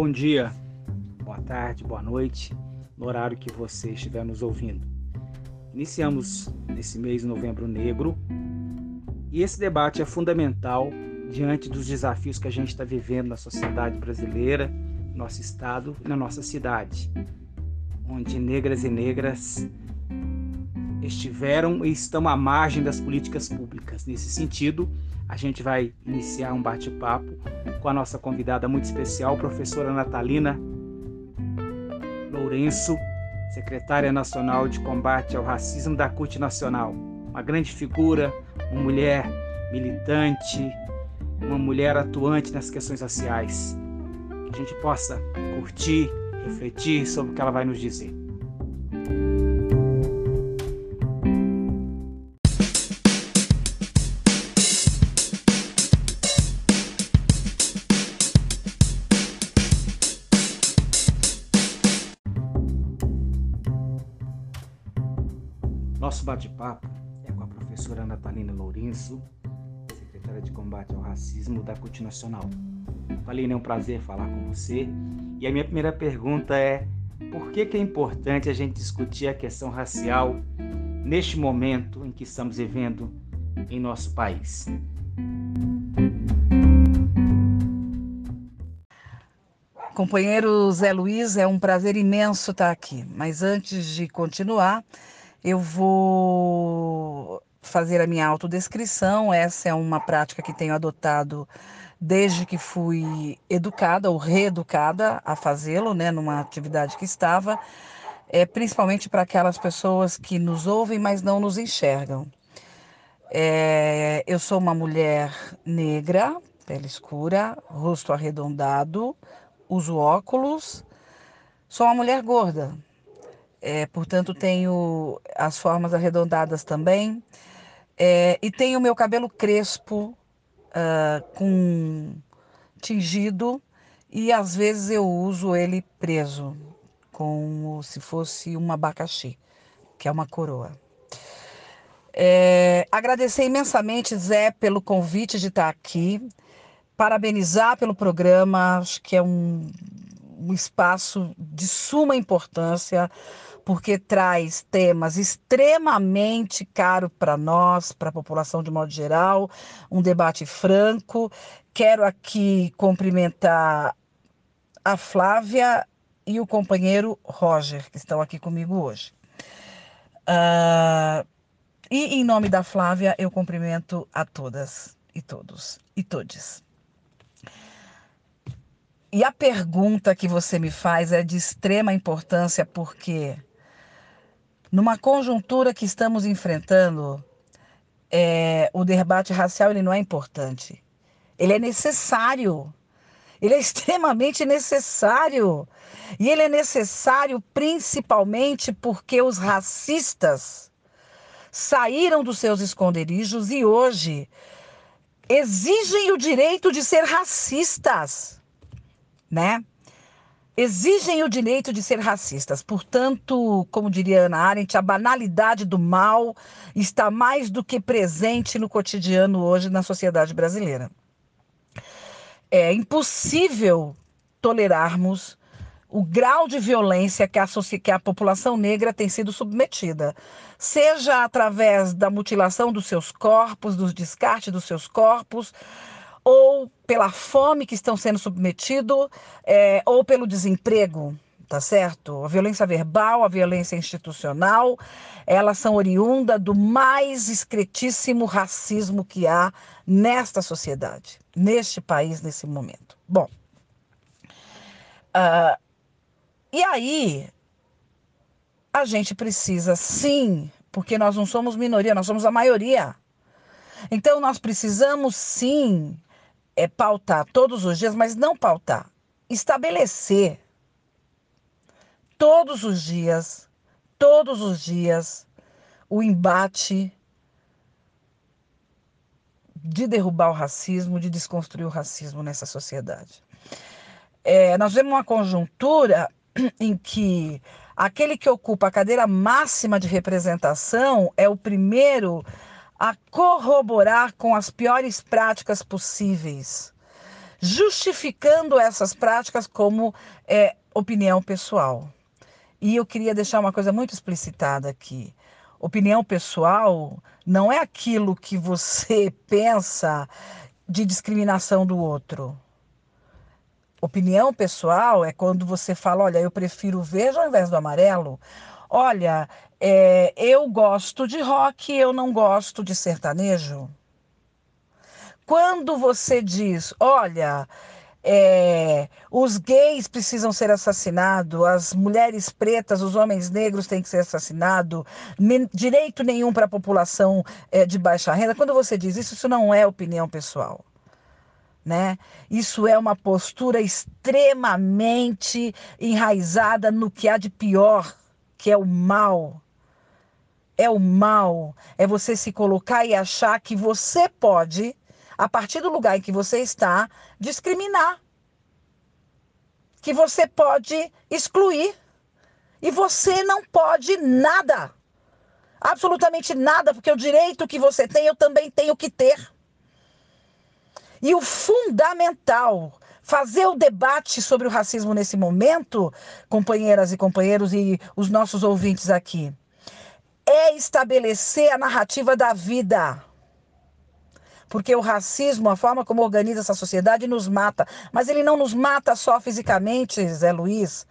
bom dia, boa tarde, boa noite, no horário que você estiver nos ouvindo. Iniciamos nesse mês Novembro Negro e esse debate é fundamental diante dos desafios que a gente está vivendo na sociedade brasileira, no nosso estado e na nossa cidade, onde negras e negras estiveram e estão à margem das políticas públicas. Nesse sentido, a gente vai iniciar um bate-papo com a nossa convidada muito especial, professora Natalina Lourenço, secretária nacional de combate ao racismo da CUT Nacional. Uma grande figura, uma mulher militante, uma mulher atuante nas questões raciais. Que a gente possa curtir, refletir sobre o que ela vai nos dizer. Professora Natalina Lourenço, secretária de combate ao racismo da CUT Nacional. Natalina, é um prazer falar com você. E a minha primeira pergunta é: por que, que é importante a gente discutir a questão racial neste momento em que estamos vivendo em nosso país? Companheiro Zé Luiz, é um prazer imenso estar aqui. Mas antes de continuar, eu vou fazer a minha autodescrição. Essa é uma prática que tenho adotado desde que fui educada ou reeducada a fazê-lo, né, numa atividade que estava, é, principalmente para aquelas pessoas que nos ouvem, mas não nos enxergam. É, eu sou uma mulher negra, pele escura, rosto arredondado, uso óculos, sou uma mulher gorda, é, portanto, tenho as formas arredondadas também. É, e tenho o meu cabelo crespo, uh, com tingido, e às vezes eu uso ele preso, como se fosse um abacaxi, que é uma coroa. É, agradecer imensamente, Zé, pelo convite de estar aqui. Parabenizar pelo programa, acho que é um, um espaço de suma importância porque traz temas extremamente caros para nós, para a população de modo geral, um debate franco. Quero aqui cumprimentar a Flávia e o companheiro Roger, que estão aqui comigo hoje. Uh, e em nome da Flávia, eu cumprimento a todas e todos e todes. E a pergunta que você me faz é de extrema importância porque numa conjuntura que estamos enfrentando, é, o debate racial ele não é importante. Ele é necessário. Ele é extremamente necessário. E ele é necessário principalmente porque os racistas saíram dos seus esconderijos e hoje exigem o direito de ser racistas, né? Exigem o direito de ser racistas. Portanto, como diria Ana Arendt, a banalidade do mal está mais do que presente no cotidiano hoje na sociedade brasileira. É impossível tolerarmos o grau de violência que a, que a população negra tem sido submetida, seja através da mutilação dos seus corpos, dos descartes dos seus corpos, ou pela fome que estão sendo submetidos, é, ou pelo desemprego, tá certo? A violência verbal, a violência institucional, elas são oriunda do mais excretíssimo racismo que há nesta sociedade, neste país, nesse momento. Bom, uh, e aí a gente precisa sim, porque nós não somos minoria, nós somos a maioria. Então nós precisamos sim é pautar todos os dias, mas não pautar, estabelecer todos os dias, todos os dias, o embate de derrubar o racismo, de desconstruir o racismo nessa sociedade. É, nós vemos uma conjuntura em que aquele que ocupa a cadeira máxima de representação é o primeiro a corroborar com as piores práticas possíveis, justificando essas práticas como é, opinião pessoal. E eu queria deixar uma coisa muito explicitada aqui. Opinião pessoal não é aquilo que você pensa de discriminação do outro. Opinião pessoal é quando você fala: olha, eu prefiro verde ao invés do amarelo. Olha, é, eu gosto de rock, eu não gosto de sertanejo. Quando você diz: olha, é, os gays precisam ser assassinados, as mulheres pretas, os homens negros têm que ser assassinados, direito nenhum para a população é, de baixa renda. Quando você diz isso, isso não é opinião pessoal né? Isso é uma postura extremamente enraizada no que há de pior, que é o mal. É o mal, é você se colocar e achar que você pode, a partir do lugar em que você está, discriminar. Que você pode excluir. E você não pode nada. Absolutamente nada, porque o direito que você tem, eu também tenho que ter. E o fundamental, fazer o debate sobre o racismo nesse momento, companheiras e companheiros e os nossos ouvintes aqui, é estabelecer a narrativa da vida. Porque o racismo, a forma como organiza essa sociedade, nos mata. Mas ele não nos mata só fisicamente, Zé Luiz.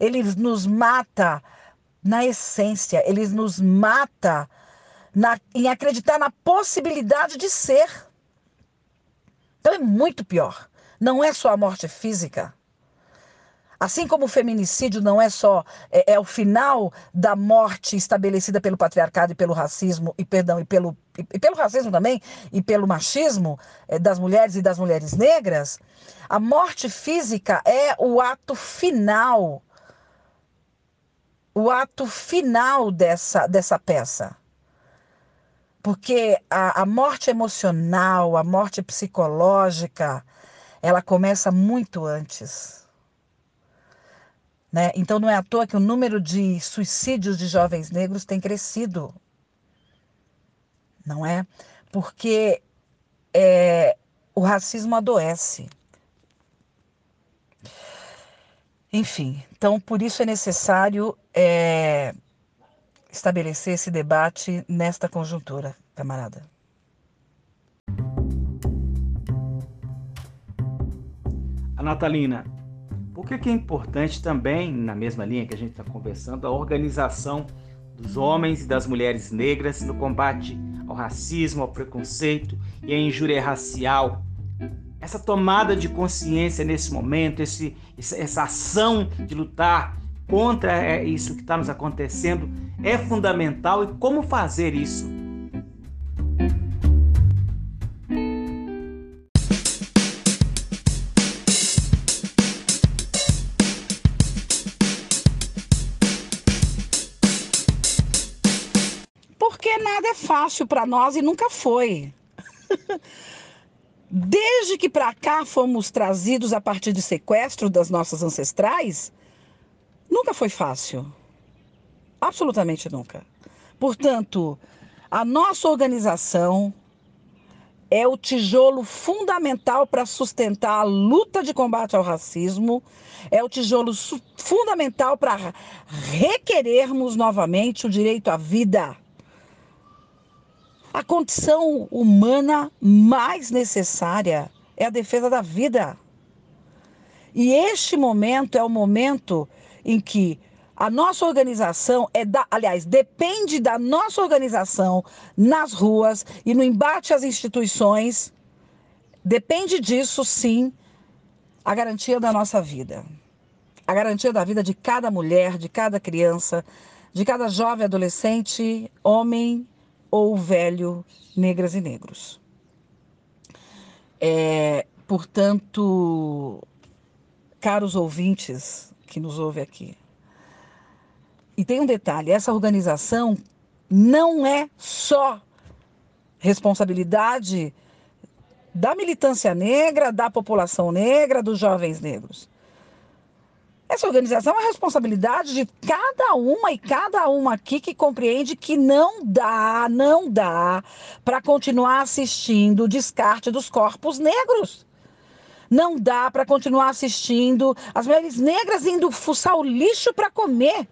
Ele nos mata na essência, ele nos mata na, em acreditar na possibilidade de ser. Então é muito pior. Não é só a morte física. Assim como o feminicídio não é só é, é, o final da morte estabelecida pelo patriarcado e pelo racismo e perdão e pelo e, e pelo racismo também e pelo machismo é, das mulheres e das mulheres negras, a morte física é o ato final, o ato final dessa dessa peça. Porque a, a morte emocional, a morte psicológica, ela começa muito antes. Né? Então não é à toa que o número de suicídios de jovens negros tem crescido. Não é? Porque é, o racismo adoece. Enfim, então por isso é necessário é, estabelecer esse debate nesta conjuntura, camarada. Natalina, por que, que é importante também, na mesma linha que a gente está conversando, a organização dos homens e das mulheres negras no combate ao racismo, ao preconceito e à injúria racial? Essa tomada de consciência nesse momento, esse, essa ação de lutar contra é, isso que está nos acontecendo é fundamental e como fazer isso. Porque nada é fácil para nós e nunca foi. Desde que para cá fomos trazidos a partir de sequestro das nossas ancestrais, Nunca foi fácil. Absolutamente nunca. Portanto, a nossa organização é o tijolo fundamental para sustentar a luta de combate ao racismo, é o tijolo fundamental para requerermos novamente o direito à vida. A condição humana mais necessária é a defesa da vida. E este momento é o momento em que a nossa organização é da, aliás, depende da nossa organização nas ruas e no embate às instituições. Depende disso, sim, a garantia da nossa vida. A garantia da vida de cada mulher, de cada criança, de cada jovem, adolescente, homem ou velho, negras e negros. É, portanto, caros ouvintes, que nos ouve aqui. E tem um detalhe: essa organização não é só responsabilidade da militância negra, da população negra, dos jovens negros. Essa organização é a responsabilidade de cada uma e cada uma aqui que compreende que não dá, não dá para continuar assistindo o descarte dos corpos negros. Não dá para continuar assistindo as mulheres negras indo fuçar o lixo para comer.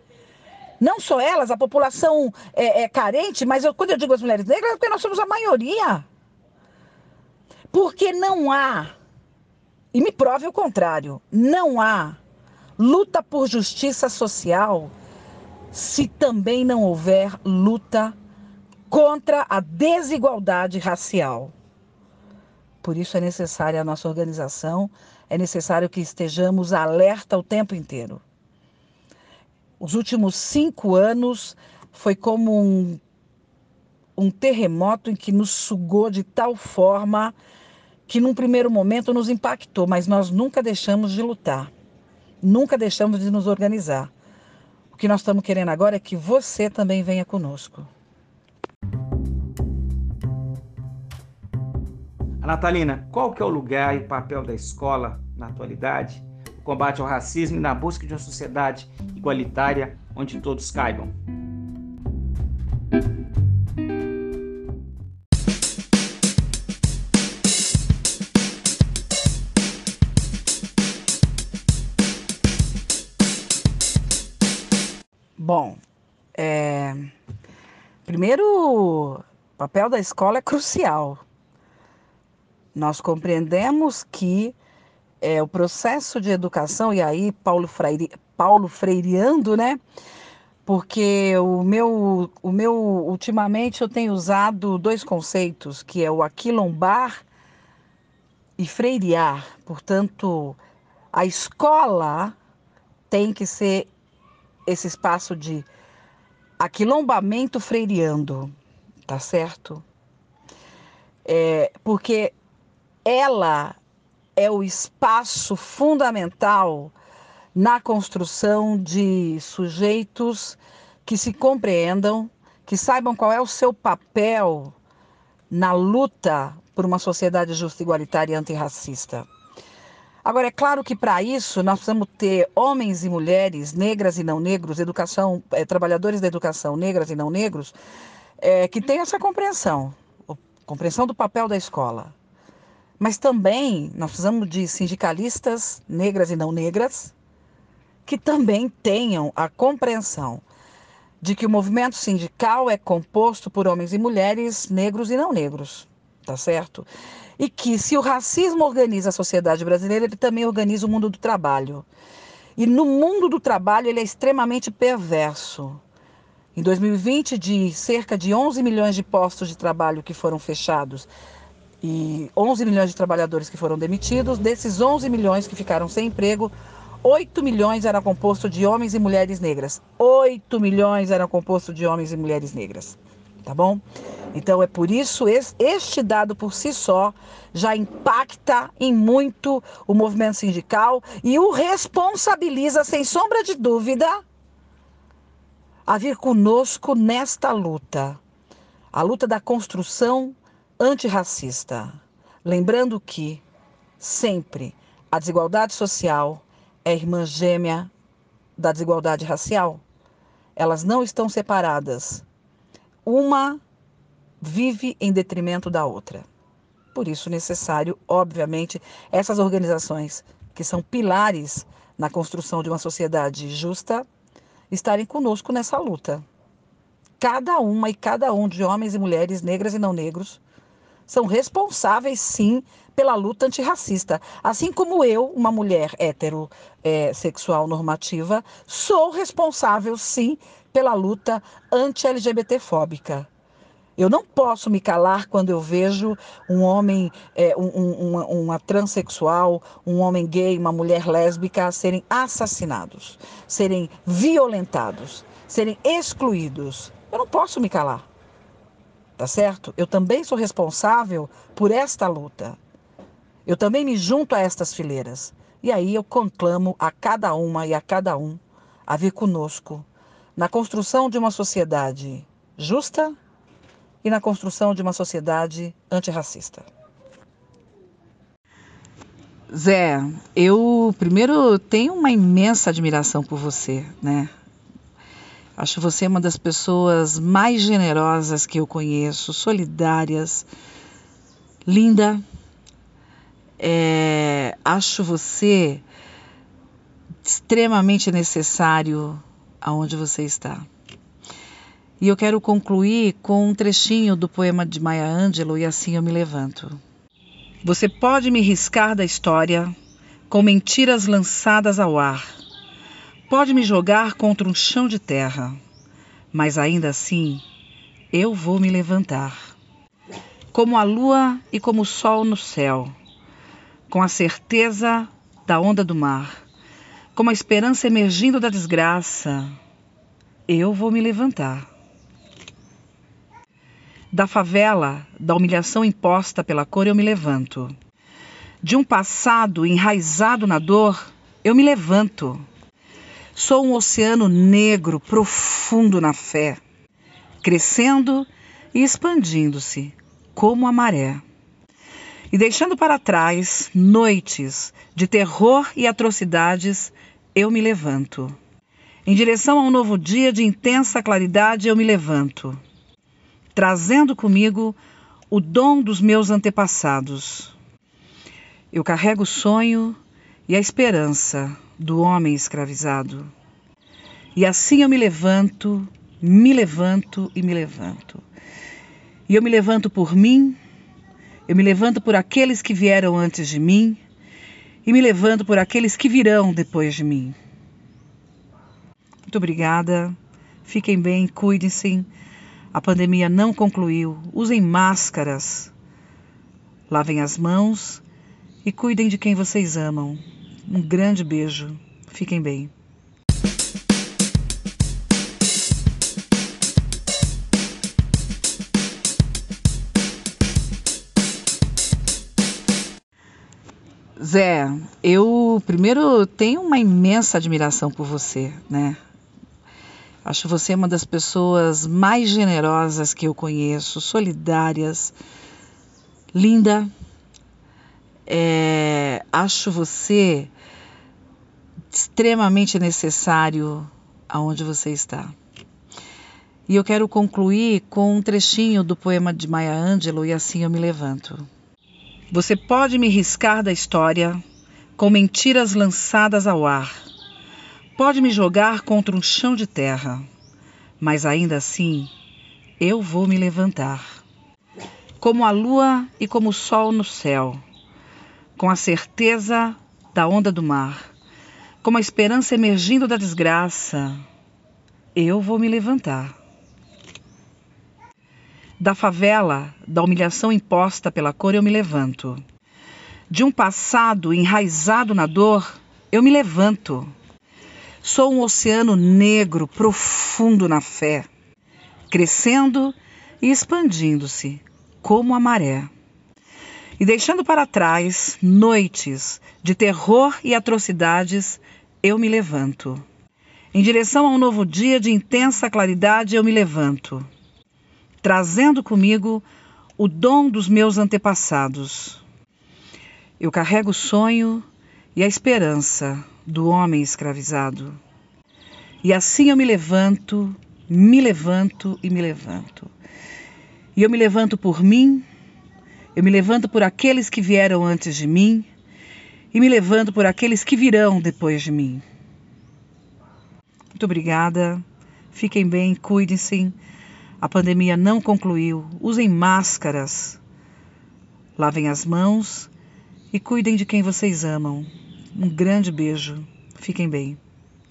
Não só elas, a população é, é carente, mas eu, quando eu digo as mulheres negras, é porque nós somos a maioria. Porque não há, e me prove o contrário, não há luta por justiça social se também não houver luta contra a desigualdade racial. Por isso é necessária a nossa organização, é necessário que estejamos alerta o tempo inteiro. Os últimos cinco anos foi como um, um terremoto em que nos sugou de tal forma que, num primeiro momento, nos impactou, mas nós nunca deixamos de lutar, nunca deixamos de nos organizar. O que nós estamos querendo agora é que você também venha conosco. Natalina, qual que é o lugar e papel da escola na atualidade, no combate ao racismo e na busca de uma sociedade igualitária onde todos caibam? Bom, é... primeiro, o papel da escola é crucial nós compreendemos que é, o processo de educação, e aí Paulo, Freire, Paulo Freireando, né? Porque o meu, o meu, ultimamente eu tenho usado dois conceitos, que é o aquilombar e freirear. Portanto, a escola tem que ser esse espaço de aquilombamento freireando, tá certo? É, porque ela é o espaço fundamental na construção de sujeitos que se compreendam, que saibam qual é o seu papel na luta por uma sociedade justa, igualitária e antirracista. Agora, é claro que para isso nós precisamos ter homens e mulheres, negras e não negros, educação, é, trabalhadores da educação, negras e não negros, é, que tenham essa compreensão, compreensão do papel da escola. Mas também nós precisamos de sindicalistas negras e não negras que também tenham a compreensão de que o movimento sindical é composto por homens e mulheres negros e não negros, tá certo? E que se o racismo organiza a sociedade brasileira, ele também organiza o mundo do trabalho. E no mundo do trabalho ele é extremamente perverso. Em 2020, de cerca de 11 milhões de postos de trabalho que foram fechados, e 11 milhões de trabalhadores que foram demitidos. Desses 11 milhões que ficaram sem emprego, 8 milhões eram composto de homens e mulheres negras. 8 milhões eram composto de homens e mulheres negras. Tá bom? Então é por isso este dado por si só já impacta em muito o movimento sindical e o responsabiliza sem sombra de dúvida a vir conosco nesta luta. A luta da construção antirracista, lembrando que sempre a desigualdade social é irmã gêmea da desigualdade racial. Elas não estão separadas. Uma vive em detrimento da outra. Por isso, necessário, obviamente, essas organizações que são pilares na construção de uma sociedade justa estarem conosco nessa luta. Cada uma e cada um de homens e mulheres, negras e não negros, são responsáveis, sim, pela luta antirracista. Assim como eu, uma mulher heterossexual é, normativa, sou responsável, sim, pela luta anti-LGBTfóbica. Eu não posso me calar quando eu vejo um homem, é, um, uma, uma transexual, um homem gay, uma mulher lésbica serem assassinados, serem violentados, serem excluídos. Eu não posso me calar tá certo? Eu também sou responsável por esta luta. Eu também me junto a estas fileiras. E aí eu conclamo a cada uma e a cada um a vir conosco na construção de uma sociedade justa e na construção de uma sociedade antirracista. Zé, eu primeiro tenho uma imensa admiração por você, né? Acho você uma das pessoas mais generosas que eu conheço, solidárias, linda. É, acho você extremamente necessário aonde você está. E eu quero concluir com um trechinho do poema de Maya Angelou, E Assim Eu Me Levanto. Você pode me riscar da história com mentiras lançadas ao ar. Pode me jogar contra um chão de terra, mas ainda assim eu vou me levantar. Como a lua e como o sol no céu, com a certeza da onda do mar, como a esperança emergindo da desgraça, eu vou me levantar. Da favela, da humilhação imposta pela cor, eu me levanto. De um passado enraizado na dor, eu me levanto. Sou um oceano negro, profundo na fé, crescendo e expandindo-se, como a maré. E deixando para trás noites de terror e atrocidades, eu me levanto. Em direção a um novo dia de intensa claridade, eu me levanto trazendo comigo o dom dos meus antepassados. Eu carrego o sonho e a esperança do homem escravizado. E assim eu me levanto, me levanto e me levanto. E eu me levanto por mim, eu me levanto por aqueles que vieram antes de mim, e me levanto por aqueles que virão depois de mim. Muito obrigada. Fiquem bem, cuidem-se. A pandemia não concluiu. Usem máscaras. Lavem as mãos e cuidem de quem vocês amam. Um grande beijo. Fiquem bem. Zé, eu primeiro tenho uma imensa admiração por você, né? Acho você uma das pessoas mais generosas que eu conheço, solidárias, linda. É, acho você extremamente necessário aonde você está. E eu quero concluir com um trechinho do poema de Maya Angelou, E Assim Eu Me Levanto. Você pode me riscar da história com mentiras lançadas ao ar Pode me jogar contra um chão de terra, mas ainda assim eu vou me levantar. Como a lua e como o sol no céu, com a certeza da onda do mar, como a esperança emergindo da desgraça, eu vou me levantar. Da favela, da humilhação imposta pela cor, eu me levanto. De um passado enraizado na dor, eu me levanto Sou um oceano negro, profundo na fé, crescendo e expandindo-se, como a maré. E deixando para trás noites de terror e atrocidades, eu me levanto. Em direção a um novo dia de intensa claridade, eu me levanto, trazendo comigo o dom dos meus antepassados. Eu carrego o sonho e a esperança do homem escravizado. E assim eu me levanto, me levanto e me levanto. E eu me levanto por mim, eu me levanto por aqueles que vieram antes de mim, e me levanto por aqueles que virão depois de mim. Muito obrigada. Fiquem bem, cuidem-se. A pandemia não concluiu. Usem máscaras. Lavem as mãos e cuidem de quem vocês amam. Um grande beijo. Fiquem bem.